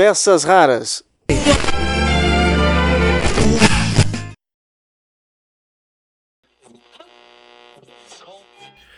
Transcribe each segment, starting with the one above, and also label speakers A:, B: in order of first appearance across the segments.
A: peças raras.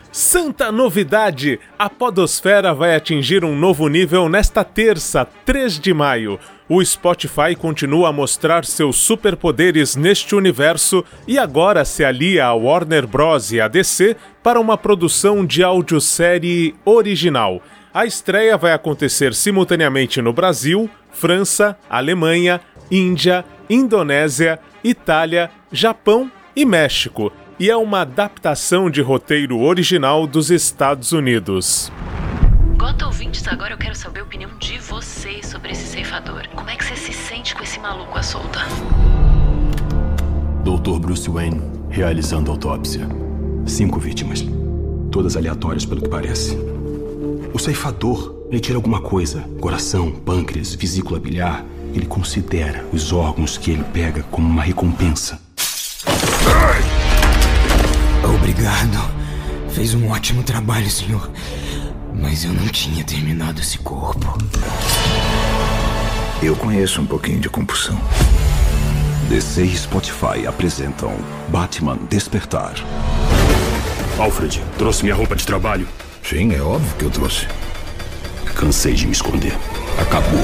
B: Santa novidade! A Podosfera vai atingir um novo nível nesta terça, 3 de maio. O Spotify continua a mostrar seus superpoderes neste universo e agora se alia a Warner Bros. e a DC para uma produção de audiosérie original. A estreia vai acontecer simultaneamente no Brasil, França, Alemanha, Índia, Indonésia, Itália, Japão e México e é uma adaptação de roteiro original dos Estados Unidos.
C: Gota ouvintes, agora eu quero saber a opinião de vocês sobre esse ceifador. Como é que você se sente com esse maluco à solta?
D: Dr. Bruce Wayne realizando autópsia. Cinco vítimas. Todas aleatórias, pelo que parece. O ceifador, ele tira alguma coisa: coração, pâncreas, vesícula biliar. Ele considera os órgãos que ele pega como uma recompensa.
E: Obrigado. Fez um ótimo trabalho, senhor. Mas eu não tinha terminado esse corpo.
F: Eu conheço um pouquinho de compulsão.
D: DC e Spotify apresentam Batman Despertar. Alfred, trouxe minha roupa de trabalho.
F: Sim, é óbvio que eu trouxe.
D: Cansei de me esconder. Acabou.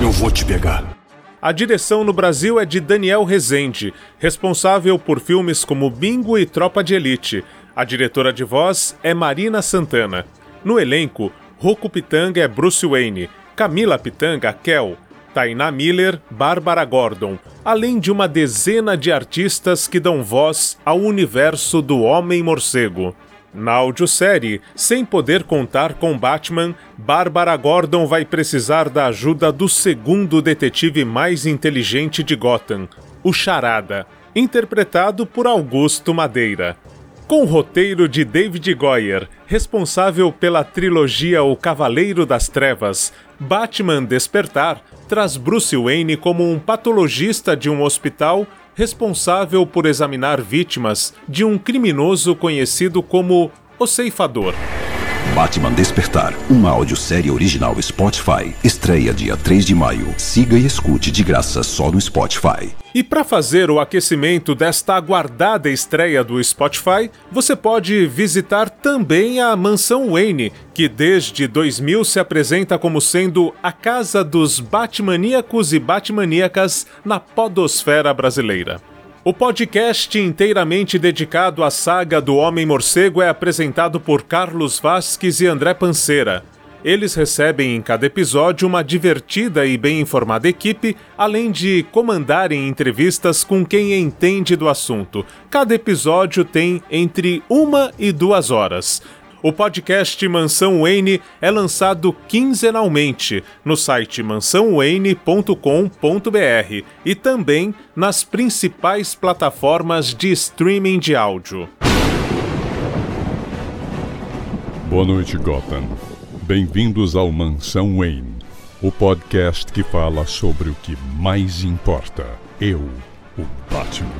D: Eu vou te pegar.
B: A direção no Brasil é de Daniel Rezende, responsável por filmes como Bingo e Tropa de Elite. A diretora de voz é Marina Santana. No elenco, Rocco Pitanga é Bruce Wayne, Camila Pitanga, Kel, Tainá Miller, Bárbara Gordon, além de uma dezena de artistas que dão voz ao universo do Homem-Morcego. Na audiosérie, sem poder contar com Batman, Bárbara Gordon vai precisar da ajuda do segundo detetive mais inteligente de Gotham, o Charada, interpretado por Augusto Madeira. Com o roteiro de David Goyer, responsável pela trilogia O Cavaleiro das Trevas, Batman Despertar traz Bruce Wayne como um patologista de um hospital responsável por examinar vítimas de um criminoso conhecido como o Ceifador.
D: Batman Despertar, uma audiosérie original Spotify, estreia dia 3 de maio. Siga e escute de graça só no Spotify.
B: E para fazer o aquecimento desta aguardada estreia do Spotify, você pode visitar também a Mansão Wayne, que desde 2000 se apresenta como sendo a casa dos Batmaníacos e Batmaníacas na podosfera brasileira. O podcast inteiramente dedicado à saga do Homem-Morcego é apresentado por Carlos Vasques e André Panceira. Eles recebem em cada episódio uma divertida e bem informada equipe, além de comandarem entrevistas com quem entende do assunto. Cada episódio tem entre uma e duas horas. O podcast Mansão Wayne é lançado quinzenalmente no site mansãowayne.com.br e também nas principais plataformas de streaming de áudio.
G: Boa noite, Gotham. Bem-vindos ao Mansão Wayne, o podcast que fala sobre o que mais importa. Eu, o Batman.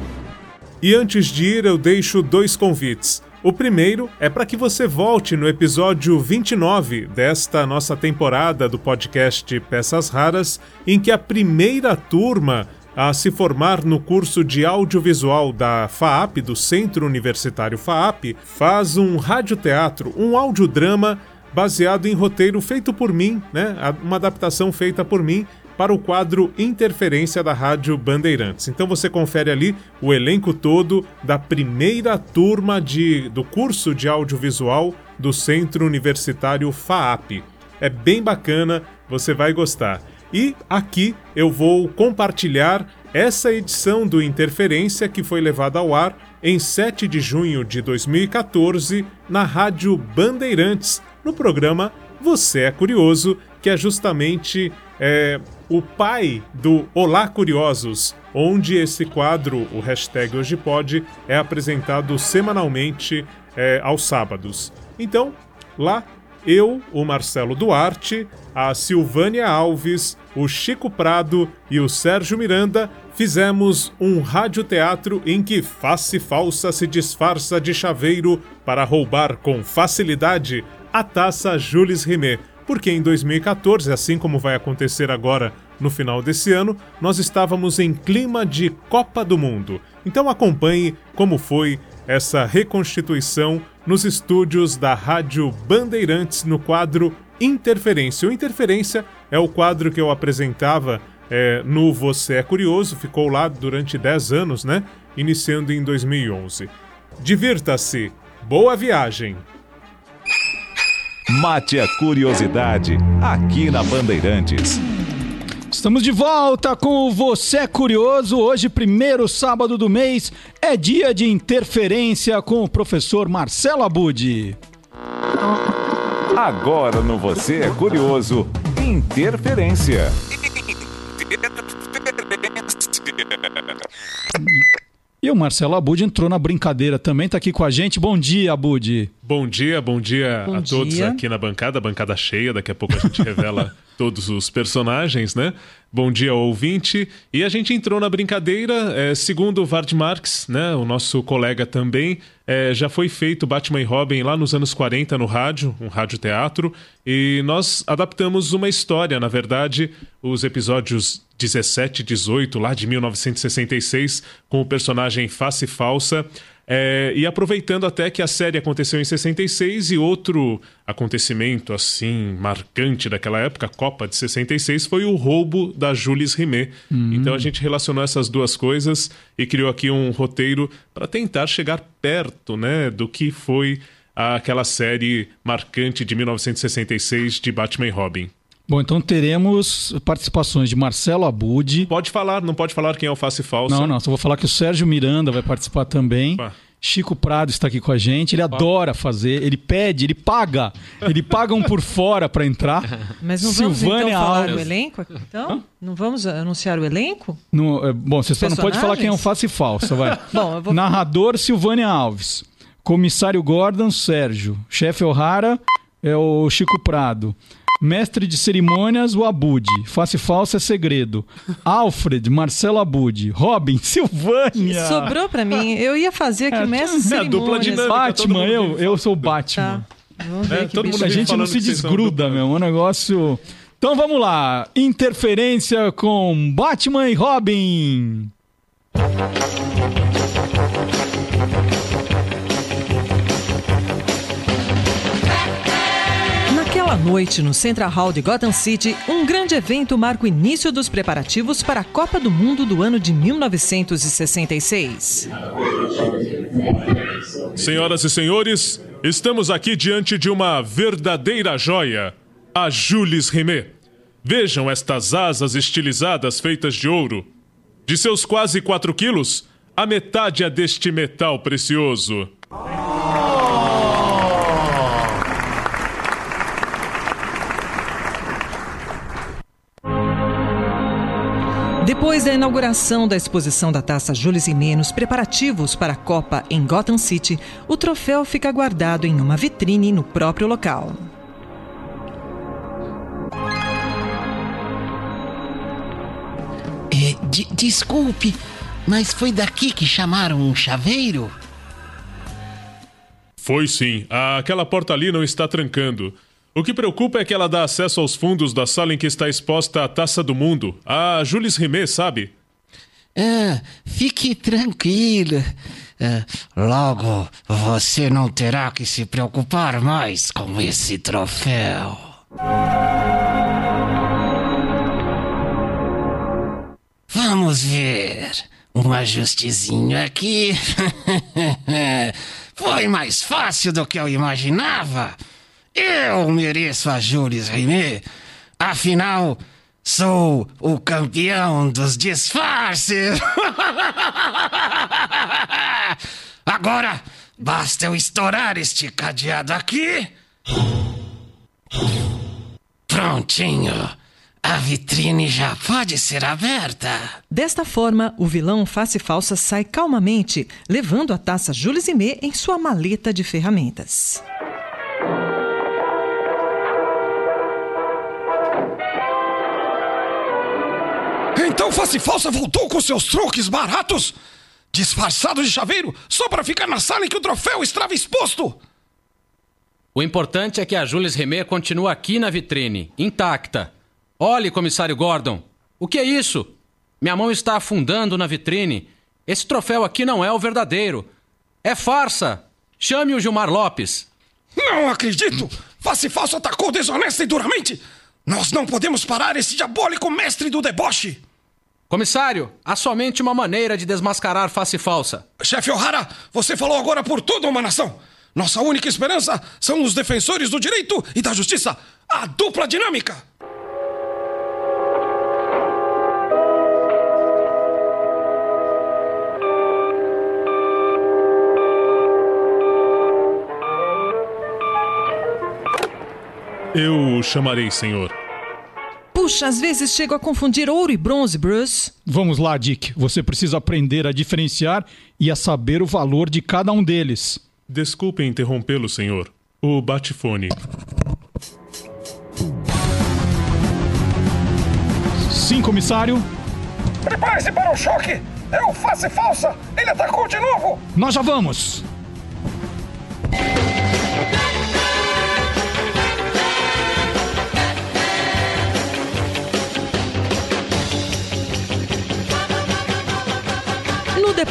B: E antes de ir, eu deixo dois convites. O primeiro é para que você volte no episódio 29 desta nossa temporada do podcast Peças Raras, em que a primeira turma a se formar no curso de audiovisual da FAAP, do Centro Universitário FAAP, faz um radioteatro, um audiodrama baseado em roteiro feito por mim, né? Uma adaptação feita por mim para o quadro Interferência da Rádio Bandeirantes. Então você confere ali o elenco todo da primeira turma de, do curso de audiovisual do Centro Universitário FAAP. É bem bacana, você vai gostar. E aqui eu vou compartilhar essa edição do Interferência que foi levada ao ar em 7 de junho de 2014 na Rádio Bandeirantes, no programa Você é Curioso, que é justamente é, o pai do Olá Curiosos, onde esse quadro, o hashtag Hoje Pode, é apresentado semanalmente é, aos sábados. Então, lá eu, o Marcelo Duarte, a Silvânia Alves, o Chico Prado e o Sérgio Miranda fizemos um radioteatro em que face falsa se disfarça de chaveiro para roubar com facilidade a taça Jules Rimet porque em 2014, assim como vai acontecer agora no final desse ano, nós estávamos em clima de Copa do Mundo. Então acompanhe como foi essa reconstituição nos estúdios da Rádio Bandeirantes no quadro Interferência. O Interferência é o quadro que eu apresentava é, no Você é Curioso, ficou lá durante 10 anos, né? Iniciando em 2011. Divirta-se, boa viagem!
A: Mate a curiosidade aqui na Bandeirantes.
H: Estamos de volta com o Você é Curioso. Hoje, primeiro sábado do mês, é dia de interferência com o professor Marcelo Abud.
A: Agora no Você é Curioso, interferência.
H: E o Marcelo Abud entrou na brincadeira também, tá aqui com a gente. Bom dia, Abud.
B: Bom dia, bom dia
I: Bom
B: a todos
I: dia.
B: aqui na bancada, bancada cheia. Daqui a pouco a gente revela todos os personagens, né? Bom dia ao ouvinte. E a gente entrou na brincadeira, é, segundo o Vard Marx, né? O nosso colega também, é, já foi feito Batman e Robin lá nos anos 40 no rádio, um rádio teatro, e nós adaptamos uma história, na verdade, os episódios 17 e 18, lá de 1966, com o personagem Face Falsa. É, e aproveitando até que a série aconteceu em 66 e outro acontecimento assim marcante daquela época, a Copa de 66, foi o roubo da Jules Rimet. Então a gente relacionou essas duas coisas e criou aqui um roteiro para tentar chegar perto, né, do que foi aquela série marcante de 1966 de Batman e Robin.
H: Bom, então teremos participações de Marcelo Abud.
B: Pode falar, não pode falar quem é o face falso.
H: Não, não, só vou falar que o Sérgio Miranda vai participar também.
B: Opa.
H: Chico Prado está aqui com a gente. Ele adora fazer, ele pede, ele paga. Ele paga um por fora para entrar.
I: Mas não vamos
H: Silvânia
I: então falar
H: Alves.
I: o elenco? aqui, Então? Não vamos anunciar o elenco?
H: No- é, bom, você só não pode falar quem é o face falso, vai.
I: Bom, eu vou-
H: Narrador Silvânia Alves. Comissário Gordon, Sérgio. Chefe O'Hara é o Chico Prado. Mestre de cerimônias, o Abud. Face falsa é segredo. Alfred, Marcelo Abud. Robin, Silvânia.
I: Sobrou pra mim. Eu ia fazer aqui o mestre de
B: é a dupla
I: cerimônias.
B: dinâmica.
H: Batman, eu, eu sou o Batman.
I: Tá. Vamos ver
B: É, todo mundo
H: A gente não se desgruda, meu. É um negócio. Então vamos lá. Interferência com Batman e Robin.
I: Naquela noite, no Central Hall de Gotham City, um grande evento marca o início dos preparativos para a Copa do Mundo do ano de 1966.
B: Senhoras e senhores, estamos aqui diante de uma verdadeira joia, a Jules Rimet. Vejam estas asas estilizadas feitas de ouro. De seus quase 4 quilos, a metade é deste metal precioso.
I: Depois da inauguração da exposição da taça Jules Rimet nos preparativos para a Copa em Gotham City, o troféu fica guardado em uma vitrine no próprio local.
J: É, de- desculpe, mas foi daqui que chamaram um chaveiro?
B: Foi sim, aquela porta ali não está trancando. O que preocupa é que ela dá acesso aos fundos da sala em que está exposta a taça do mundo. A Jules Rimet, sabe?
J: Ah, fique tranquilo. Ah, logo você não terá que se preocupar mais com esse troféu. Vamos ver. Um ajustezinho aqui. Foi mais fácil do que eu imaginava. Eu mereço a Jules Rimet. Afinal, sou o campeão dos disfarces. Agora, basta eu estourar este cadeado aqui. Prontinho. A vitrine já pode ser aberta.
I: Desta forma, o vilão face falsa sai calmamente, levando a taça Jules Rimet em sua maleta de ferramentas.
E: Face Falsa voltou com seus truques baratos? Disfarçado de chaveiro, só para ficar na sala em que o troféu estava exposto?
K: O importante é que a Jules Rimet continua aqui na vitrine, intacta. Olhe, comissário Gordon. O que é isso? Minha mão está afundando na vitrine. Esse troféu aqui não é o verdadeiro. É farsa. Chame o Gilmar Lopes.
J: Não acredito! Face Falso atacou desonesta e duramente! Nós não podemos parar esse diabólico mestre do deboche!
K: Comissário, há somente uma maneira de desmascarar face falsa.
J: Chefe O'Hara, você falou agora por toda uma nação. Nossa única esperança são os defensores do direito e da justiça, a dupla dinâmica.
B: Eu o chamarei, senhor.
I: Puxa, às vezes chego a confundir ouro e bronze, Bruce.
H: Vamos lá, Dick. Você precisa aprender a diferenciar e a saber o valor de cada um deles.
B: Desculpe interrompê-lo, senhor. O batifone.
H: Sim, comissário.
J: Prepare-se para o choque! É o face falsa! Ele atacou de novo!
H: Nós já vamos!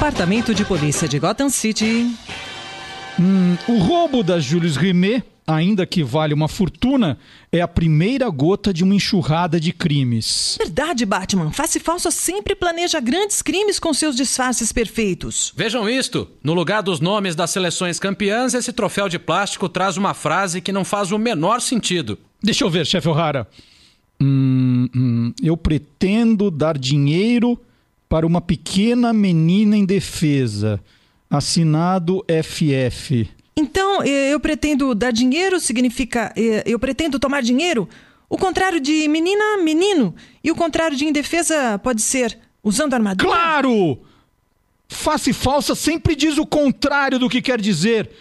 I: Departamento de polícia de Gotham City.
H: Hum, o roubo da Julius Rimet, ainda que vale uma fortuna, é a primeira gota de uma enxurrada de crimes.
I: Verdade, Batman. Face Falsa sempre planeja grandes crimes com seus disfarces perfeitos.
K: Vejam isto. No lugar dos nomes das seleções campeãs, esse troféu de plástico traz uma frase que não faz o menor sentido.
H: Deixa eu ver, chefe O'Hara. Hum, hum, eu pretendo dar dinheiro para uma pequena menina indefesa. Assinado FF.
I: Então, eu pretendo dar dinheiro significa eu pretendo tomar dinheiro? O contrário de menina, menino. E o contrário de indefesa pode ser usando armadura?
H: Claro! Face falsa sempre diz o contrário do que quer dizer.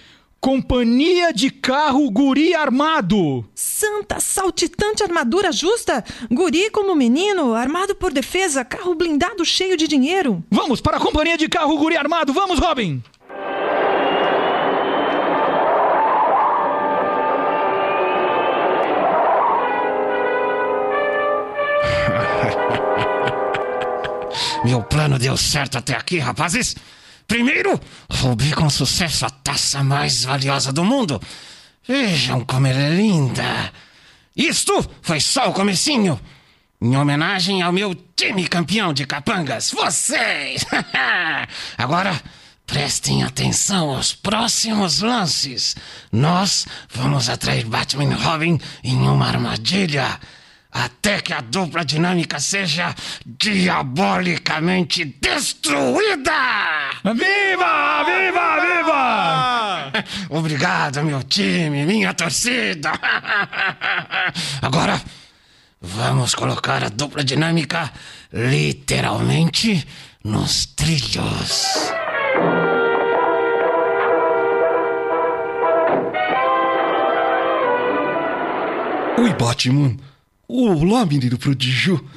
H: Companhia de carro guri armado.
I: Santa saltitante armadura justa! Guri como menino, armado por defesa, carro blindado cheio de dinheiro.
H: Vamos para a companhia de carro guri armado. Vamos, Robin!
J: Meu plano deu certo até aqui, rapazes. Primeiro, roubei com sucesso a taça mais valiosa do mundo. Vejam como ela é linda. Isto foi só o comecinho. Em homenagem ao meu time campeão de capangas, vocês! Agora, prestem atenção aos próximos lances. Nós vamos atrair Batman e Robin em uma armadilha até que a dupla dinâmica seja diabolicamente destruída!
H: Viva! Viva! Viva!
J: Obrigado, meu time, minha torcida! Agora, vamos colocar a dupla dinâmica literalmente nos trilhos.
L: Oi, Batman. Olá, menino prodígio.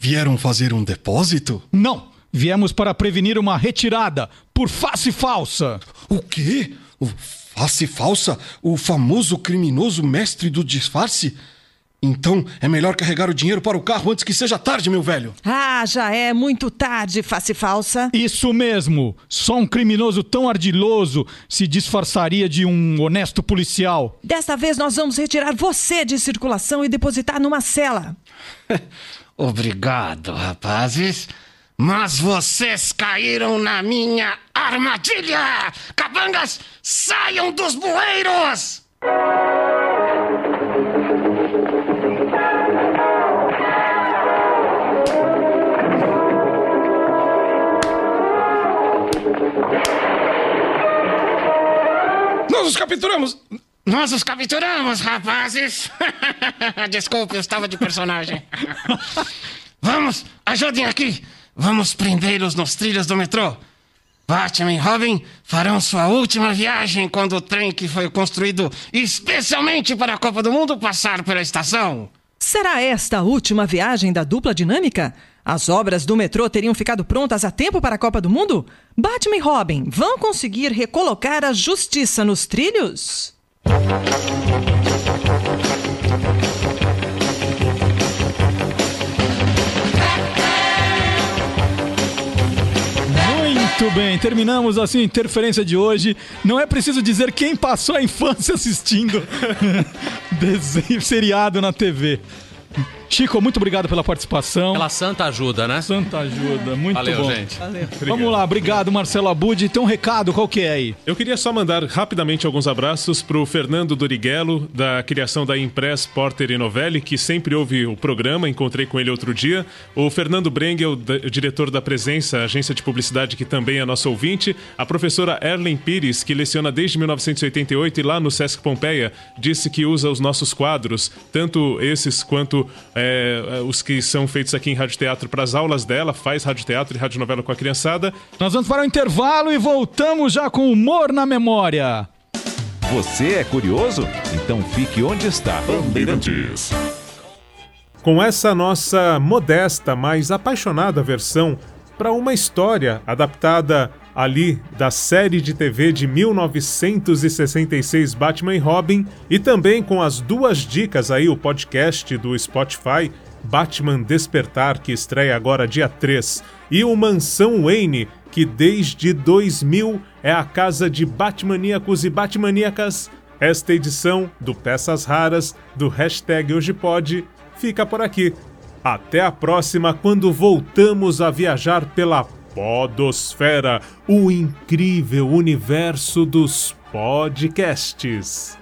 L: Vieram fazer um depósito?
H: Não! Viemos para prevenir uma retirada por face falsa.
L: O quê? O face falsa? O famoso criminoso mestre do disfarce? Então é melhor carregar o dinheiro para o carro antes que seja tarde, meu velho.
I: Ah, já é muito tarde, face falsa.
H: Isso mesmo! Só um criminoso tão ardiloso se disfarçaria de um honesto policial.
I: Desta vez nós vamos retirar você de circulação e depositar numa cela.
J: Obrigado, rapazes. Mas vocês caíram na minha armadilha! Capangas, saiam dos bueiros! Nós os capturamos! Nós os capturamos, rapazes! Desculpe, eu estava de personagem. Vamos, ajudem aqui! Vamos prendê-los nos trilhos do metrô. Batman e Robin farão sua última viagem quando o trem que foi construído especialmente para a Copa do Mundo passar pela estação.
I: Será esta a última viagem da dupla dinâmica? As obras do metrô teriam ficado prontas a tempo para a Copa do Mundo? Batman e Robin vão conseguir recolocar a justiça nos trilhos?
H: Muito bem, terminamos assim a interferência de hoje. Não é preciso dizer quem passou a infância assistindo desenho seriado na TV. Chico, muito obrigado pela participação.
K: Pela santa ajuda, né?
H: Santa ajuda, muito
K: Valeu,
H: bom.
K: gente.
H: Vamos lá, obrigado Marcelo Abud. Tem um recado, qual que é aí?
B: Eu queria só mandar rapidamente alguns abraços pro Fernando Doriguelo, da criação da Impress Porter e Novelli, que sempre ouve o programa, encontrei com ele outro dia. O Fernando Brengel, diretor da Presença, agência de publicidade, que também é nosso ouvinte. A professora Erlen Pires, que leciona desde 1988 e lá no Sesc Pompeia, disse que usa os nossos quadros, tanto esses quanto é, os que são feitos aqui em Rádio Teatro para as aulas dela, faz Rádio Teatro e Rádio Novela com a criançada.
H: Nós vamos para o intervalo e voltamos já com humor na memória.
A: Você é curioso? Então fique onde está. Bandeirantes.
B: Com essa nossa modesta, mas apaixonada versão para uma história adaptada ali da série de TV de 1966 Batman e Robin e também com as duas dicas aí o podcast do Spotify Batman Despertar que estreia agora dia 3 e o Mansão Wayne que desde 2000 é a casa de Batmaníacos e Batmaníacas. Esta edição do Peças Raras do hashtag Hoje Pode fica por aqui. Até a próxima, quando voltamos a viajar pela Podosfera, o incrível universo dos podcasts.